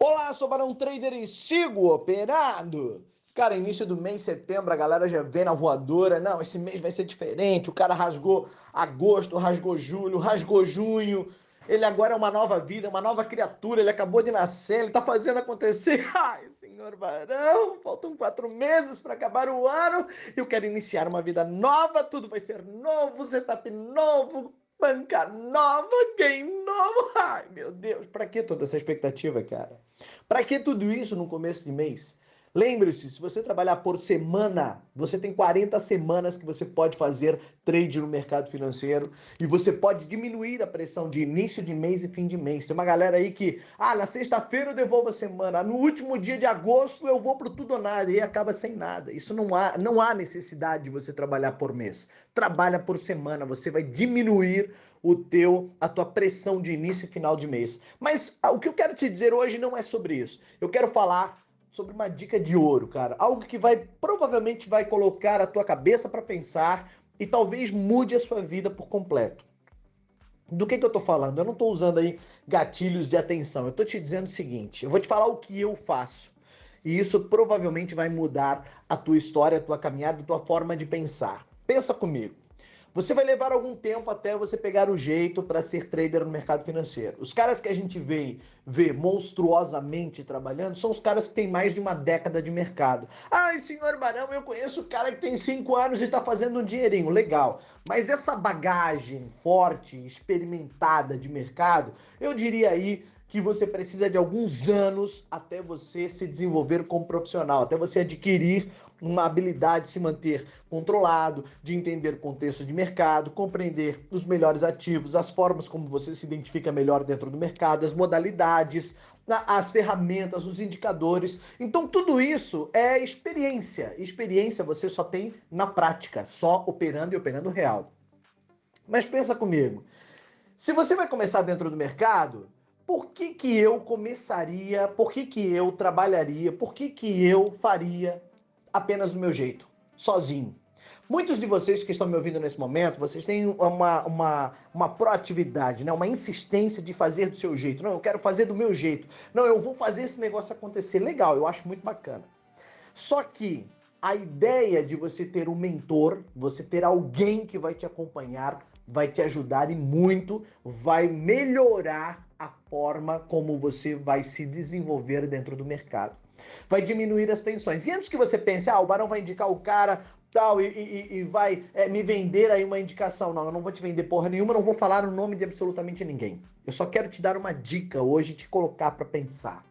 Olá, sou Barão Trader e sigo operando. Cara, início do mês, setembro, a galera já vem na voadora. Não, esse mês vai ser diferente. O cara rasgou agosto, rasgou julho, rasgou junho. Ele agora é uma nova vida, uma nova criatura. Ele acabou de nascer, ele tá fazendo acontecer. Ai, senhor Barão, faltam quatro meses para acabar o ano. Eu quero iniciar uma vida nova. Tudo vai ser novo, setup novo, banca nova, game novo. Ai, meu Deus, para que toda essa expectativa, cara? Para que tudo isso no começo de mês? Lembre-se, se você trabalhar por semana, você tem 40 semanas que você pode fazer trade no mercado financeiro e você pode diminuir a pressão de início de mês e fim de mês. Tem uma galera aí que, ah, na sexta-feira eu devolvo a semana, no último dia de agosto eu vou pro tudo ou nada e acaba sem nada. Isso não há, não há necessidade de você trabalhar por mês. Trabalha por semana, você vai diminuir o teu a tua pressão de início e final de mês. Mas ah, o que eu quero te dizer hoje não é sobre isso. Eu quero falar sobre uma dica de ouro, cara. Algo que vai provavelmente vai colocar a tua cabeça para pensar e talvez mude a sua vida por completo. Do que, que eu tô falando? Eu não tô usando aí gatilhos de atenção. Eu tô te dizendo o seguinte: eu vou te falar o que eu faço. E isso provavelmente vai mudar a tua história, a tua caminhada, a tua forma de pensar. Pensa comigo. Você vai levar algum tempo até você pegar o jeito para ser trader no mercado financeiro. Os caras que a gente vê, vê monstruosamente trabalhando são os caras que têm mais de uma década de mercado. Ai, senhor Barão, eu conheço o cara que tem cinco anos e está fazendo um dinheirinho. Legal. Mas essa bagagem forte, experimentada de mercado, eu diria aí que você precisa de alguns anos até você se desenvolver como profissional, até você adquirir uma habilidade de se manter controlado, de entender contexto de mercado, compreender os melhores ativos, as formas como você se identifica melhor dentro do mercado, as modalidades, as ferramentas, os indicadores. Então, tudo isso é experiência. Experiência você só tem na prática, só operando e operando real. Mas pensa comigo. Se você vai começar dentro do mercado, por que, que eu começaria, por que, que eu trabalharia, por que, que eu faria apenas do meu jeito, sozinho? Muitos de vocês que estão me ouvindo nesse momento, vocês têm uma, uma, uma proatividade, né? uma insistência de fazer do seu jeito. Não, eu quero fazer do meu jeito. Não, eu vou fazer esse negócio acontecer. Legal, eu acho muito bacana. Só que a ideia de você ter um mentor, você ter alguém que vai te acompanhar, vai te ajudar e muito, vai melhorar a forma como você vai se desenvolver dentro do mercado. Vai diminuir as tensões. E antes que você pense, ah, o Barão vai indicar o cara tal e, e, e vai é, me vender aí uma indicação. Não, eu não vou te vender porra nenhuma, não vou falar o nome de absolutamente ninguém. Eu só quero te dar uma dica hoje, te colocar para pensar.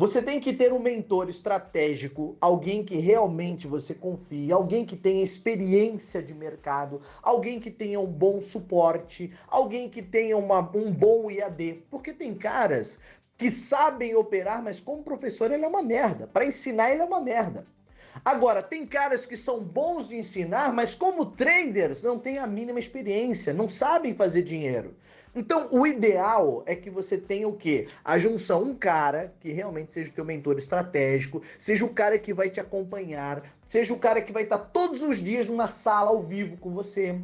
Você tem que ter um mentor estratégico, alguém que realmente você confie, alguém que tenha experiência de mercado, alguém que tenha um bom suporte, alguém que tenha uma, um bom IAD. Porque tem caras que sabem operar, mas como professor ele é uma merda. Para ensinar ele é uma merda. Agora, tem caras que são bons de ensinar, mas como traders não têm a mínima experiência, não sabem fazer dinheiro. Então, o ideal é que você tenha o quê? A junção, um cara que realmente seja o teu mentor estratégico, seja o cara que vai te acompanhar, seja o cara que vai estar todos os dias numa sala ao vivo com você,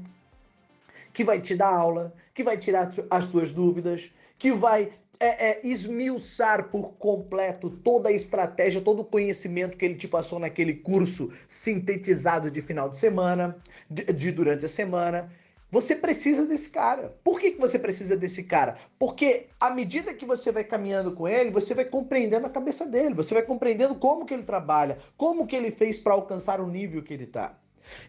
que vai te dar aula, que vai tirar as tuas dúvidas, que vai é, é, esmiuçar por completo toda a estratégia, todo o conhecimento que ele te passou naquele curso sintetizado de final de semana, de, de durante a semana. Você precisa desse cara. Por que, que você precisa desse cara? Porque à medida que você vai caminhando com ele, você vai compreendendo a cabeça dele, você vai compreendendo como que ele trabalha, como que ele fez para alcançar o nível que ele está.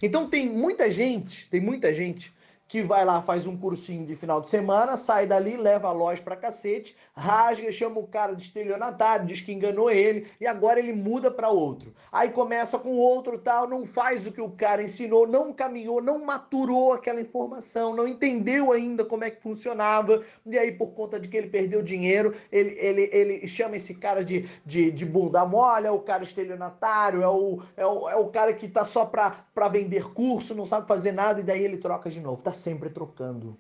Então tem muita gente, tem muita gente que vai lá, faz um cursinho de final de semana, sai dali, leva a loja pra cacete, rasga, chama o cara de estelionatário, diz que enganou ele, e agora ele muda para outro. Aí começa com outro tal, não faz o que o cara ensinou, não caminhou, não maturou aquela informação, não entendeu ainda como é que funcionava, e aí por conta de que ele perdeu dinheiro, ele, ele, ele chama esse cara de, de, de bunda mole, é o cara estelionatário, é o, é o, é o cara que tá só pra, pra vender curso, não sabe fazer nada, e daí ele troca de novo. Tá sempre trocando.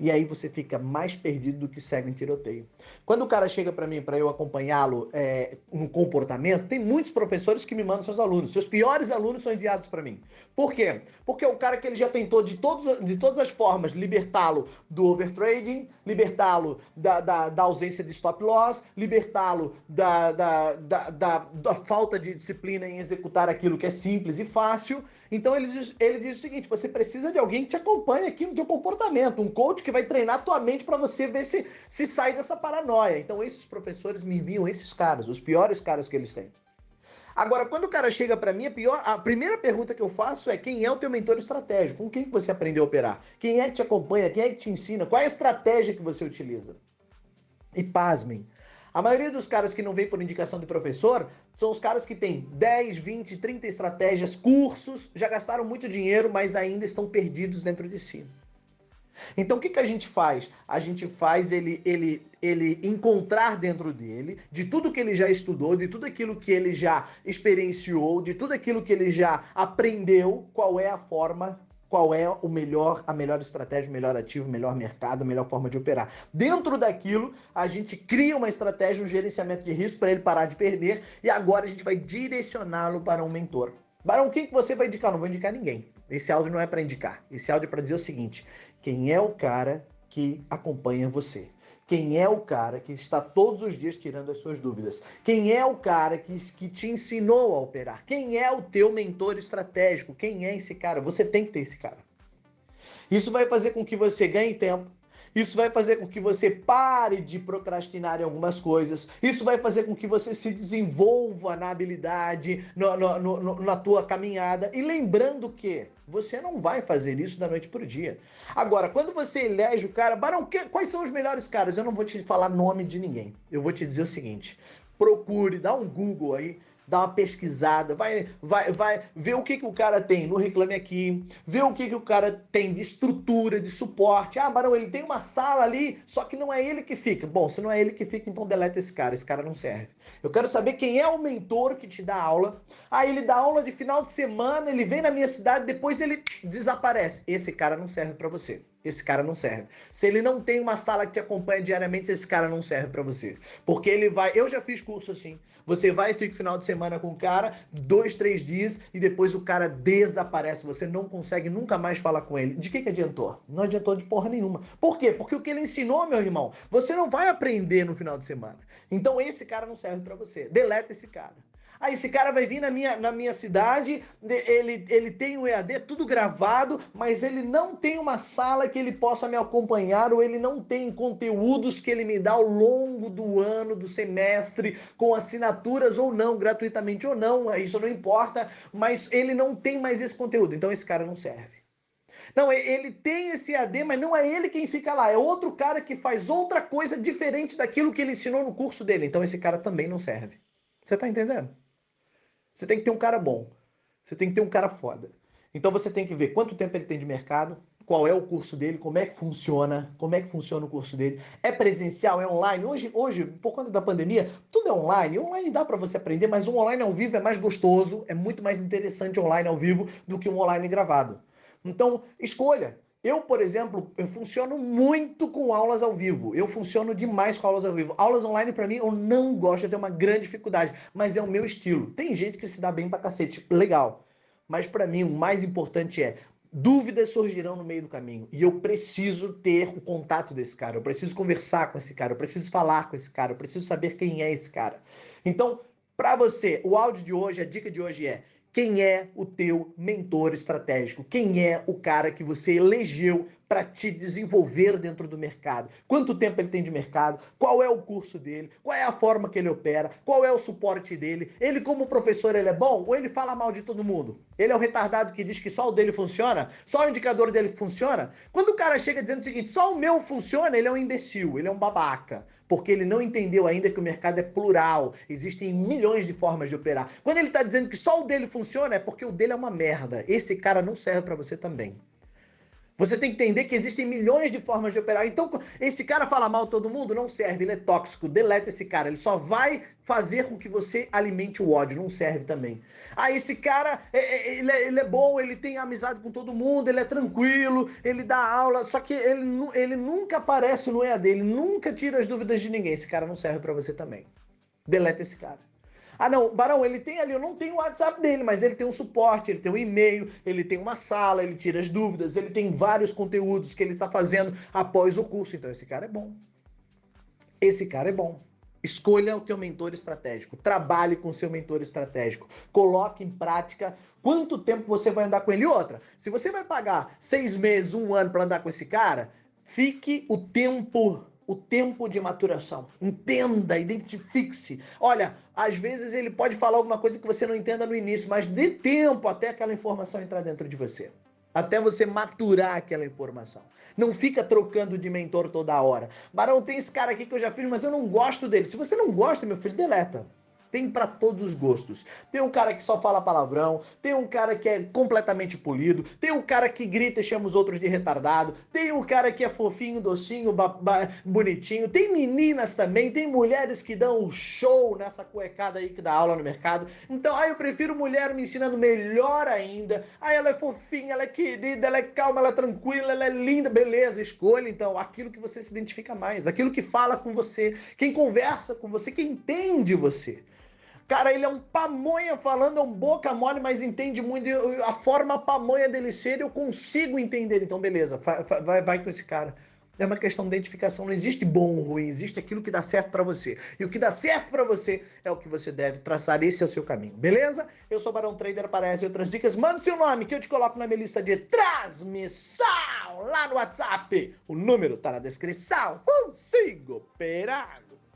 E aí você fica mais perdido do que cego em tiroteio. Quando o cara chega para mim para eu acompanhá-lo é, no comportamento, tem muitos professores que me mandam seus alunos. Seus piores alunos são enviados para mim. Por quê? Porque é o cara que ele já tentou de, todos, de todas as formas libertá-lo do overtrading, libertá-lo da, da, da, ausência de stop loss, libertá-lo da, da, da, da, da falta de disciplina em executar aquilo que é simples e fácil. Então ele diz, ele diz o seguinte: você precisa de alguém que te acompanhe aqui no teu comportamento, um coach que vai treinar a tua mente para você ver se, se sai dessa paranoia. Então, esses professores me enviam esses caras, os piores caras que eles têm. Agora, quando o cara chega para mim, a, pior, a primeira pergunta que eu faço é quem é o teu mentor estratégico? Com quem que você aprendeu a operar? Quem é que te acompanha? Quem é que te ensina? Qual é a estratégia que você utiliza? E pasmem, a maioria dos caras que não vem por indicação de professor são os caras que têm 10, 20, 30 estratégias, cursos, já gastaram muito dinheiro, mas ainda estão perdidos dentro de si. Então o que, que a gente faz? A gente faz ele, ele, ele encontrar dentro dele, de tudo que ele já estudou, de tudo aquilo que ele já experienciou, de tudo aquilo que ele já aprendeu, qual é a forma qual é o melhor, a melhor estratégia, o melhor ativo, o melhor mercado, a melhor forma de operar. Dentro daquilo, a gente cria uma estratégia, um gerenciamento de risco para ele parar de perder e agora a gente vai direcioná-lo para um mentor. Barão, quem que você vai indicar? Não vou indicar ninguém. Esse áudio não é para indicar. Esse áudio é para dizer o seguinte: quem é o cara que acompanha você? Quem é o cara que está todos os dias tirando as suas dúvidas? Quem é o cara que, que te ensinou a operar? Quem é o teu mentor estratégico? Quem é esse cara? Você tem que ter esse cara. Isso vai fazer com que você ganhe tempo, isso vai fazer com que você pare de procrastinar em algumas coisas. Isso vai fazer com que você se desenvolva na habilidade, no, no, no, na tua caminhada. E lembrando que você não vai fazer isso da noite para o dia. Agora, quando você elege o cara, Barão, que, quais são os melhores caras? Eu não vou te falar nome de ninguém. Eu vou te dizer o seguinte: procure, dá um Google aí dá uma pesquisada, vai, vai, vai ver o que, que o cara tem no Reclame Aqui, ver o que, que o cara tem de estrutura, de suporte. Ah, Barão, ele tem uma sala ali, só que não é ele que fica. Bom, se não é ele que fica, então deleta esse cara, esse cara não serve. Eu quero saber quem é o mentor que te dá aula. Ah, ele dá aula de final de semana, ele vem na minha cidade, depois ele desaparece. Esse cara não serve para você esse cara não serve. Se ele não tem uma sala que te acompanha diariamente, esse cara não serve para você. Porque ele vai. Eu já fiz curso assim. Você vai e fica final de semana com o cara, dois, três dias, e depois o cara desaparece. Você não consegue nunca mais falar com ele. De que, que adiantou? Não adiantou de porra nenhuma. Por quê? Porque o que ele ensinou, meu irmão, você não vai aprender no final de semana. Então esse cara não serve para você. Deleta esse cara. Aí esse cara vai vir na minha, na minha cidade, ele, ele tem o EAD tudo gravado, mas ele não tem uma sala que ele possa me acompanhar, ou ele não tem conteúdos que ele me dá ao longo do ano, do semestre, com assinaturas ou não, gratuitamente ou não, isso não importa, mas ele não tem mais esse conteúdo, então esse cara não serve. Não, ele tem esse AD, mas não é ele quem fica lá, é outro cara que faz outra coisa diferente daquilo que ele ensinou no curso dele. Então esse cara também não serve. Você tá entendendo? Você tem que ter um cara bom. Você tem que ter um cara foda. Então você tem que ver quanto tempo ele tem de mercado, qual é o curso dele, como é que funciona, como é que funciona o curso dele. É presencial, é online. Hoje, hoje por conta da pandemia, tudo é online. Online dá para você aprender, mas um online ao vivo é mais gostoso, é muito mais interessante online ao vivo do que um online gravado. Então, escolha. Eu, por exemplo, eu funciono muito com aulas ao vivo. Eu funciono demais com aulas ao vivo. Aulas online, para mim, eu não gosto, eu tenho uma grande dificuldade, mas é o meu estilo. Tem gente que se dá bem pra cacete, legal. Mas para mim, o mais importante é dúvidas surgirão no meio do caminho e eu preciso ter o contato desse cara, eu preciso conversar com esse cara, eu preciso falar com esse cara, eu preciso saber quem é esse cara. Então, para você, o áudio de hoje, a dica de hoje é quem é o teu mentor estratégico? Quem é o cara que você elegeu para te desenvolver dentro do mercado. Quanto tempo ele tem de mercado? Qual é o curso dele? Qual é a forma que ele opera? Qual é o suporte dele? Ele como professor ele é bom ou ele fala mal de todo mundo? Ele é o retardado que diz que só o dele funciona? Só o indicador dele funciona? Quando o cara chega dizendo o seguinte, só o meu funciona, ele é um imbecil, ele é um babaca, porque ele não entendeu ainda que o mercado é plural, existem milhões de formas de operar. Quando ele está dizendo que só o dele funciona, é porque o dele é uma merda. Esse cara não serve para você também. Você tem que entender que existem milhões de formas de operar. Então, esse cara fala mal todo mundo, não serve, ele é tóxico, deleta esse cara. Ele só vai fazer com que você alimente o ódio, não serve também. Ah, esse cara, é, é, ele é, ele é bom, ele tem amizade com todo mundo, ele é tranquilo, ele dá aula, só que ele, ele nunca aparece no EAD, ele nunca tira as dúvidas de ninguém. Esse cara não serve para você também. Deleta esse cara. Ah, não, Barão, ele tem ali, eu não tenho o WhatsApp dele, mas ele tem um suporte, ele tem um e-mail, ele tem uma sala, ele tira as dúvidas, ele tem vários conteúdos que ele está fazendo após o curso. Então, esse cara é bom. Esse cara é bom. Escolha o teu mentor estratégico, trabalhe com o seu mentor estratégico, coloque em prática quanto tempo você vai andar com ele. Outra, se você vai pagar seis meses, um ano para andar com esse cara, fique o tempo o tempo de maturação. Entenda, identifique-se. Olha, às vezes ele pode falar alguma coisa que você não entenda no início, mas dê tempo até aquela informação entrar dentro de você. Até você maturar aquela informação. Não fica trocando de mentor toda hora. Barão, tem esse cara aqui que eu já fiz, mas eu não gosto dele. Se você não gosta, meu filho, deleta. Tem para todos os gostos. Tem um cara que só fala palavrão, tem um cara que é completamente polido, tem um cara que grita e chama os outros de retardado, tem um cara que é fofinho, docinho, bonitinho, tem meninas também, tem mulheres que dão um show nessa cuecada aí que dá aula no mercado. Então, aí eu prefiro mulher me ensinando melhor ainda. Aí ela é fofinha, ela é querida, ela é calma, ela é tranquila, ela é linda, beleza, escolha então aquilo que você se identifica mais, aquilo que fala com você, quem conversa com você, quem entende você. Cara, ele é um pamonha falando, é um boca mole, mas entende muito. A forma pamonha dele ser, eu consigo entender. Então, beleza, vai, vai com esse cara. É uma questão de identificação. Não existe bom ou ruim, existe aquilo que dá certo para você. E o que dá certo para você é o que você deve traçar. Esse é o seu caminho, beleza? Eu sou Barão Trader, para essas e outras dicas. Manda seu nome que eu te coloco na minha lista de transmissão lá no WhatsApp. O número tá na descrição. Consigo operar.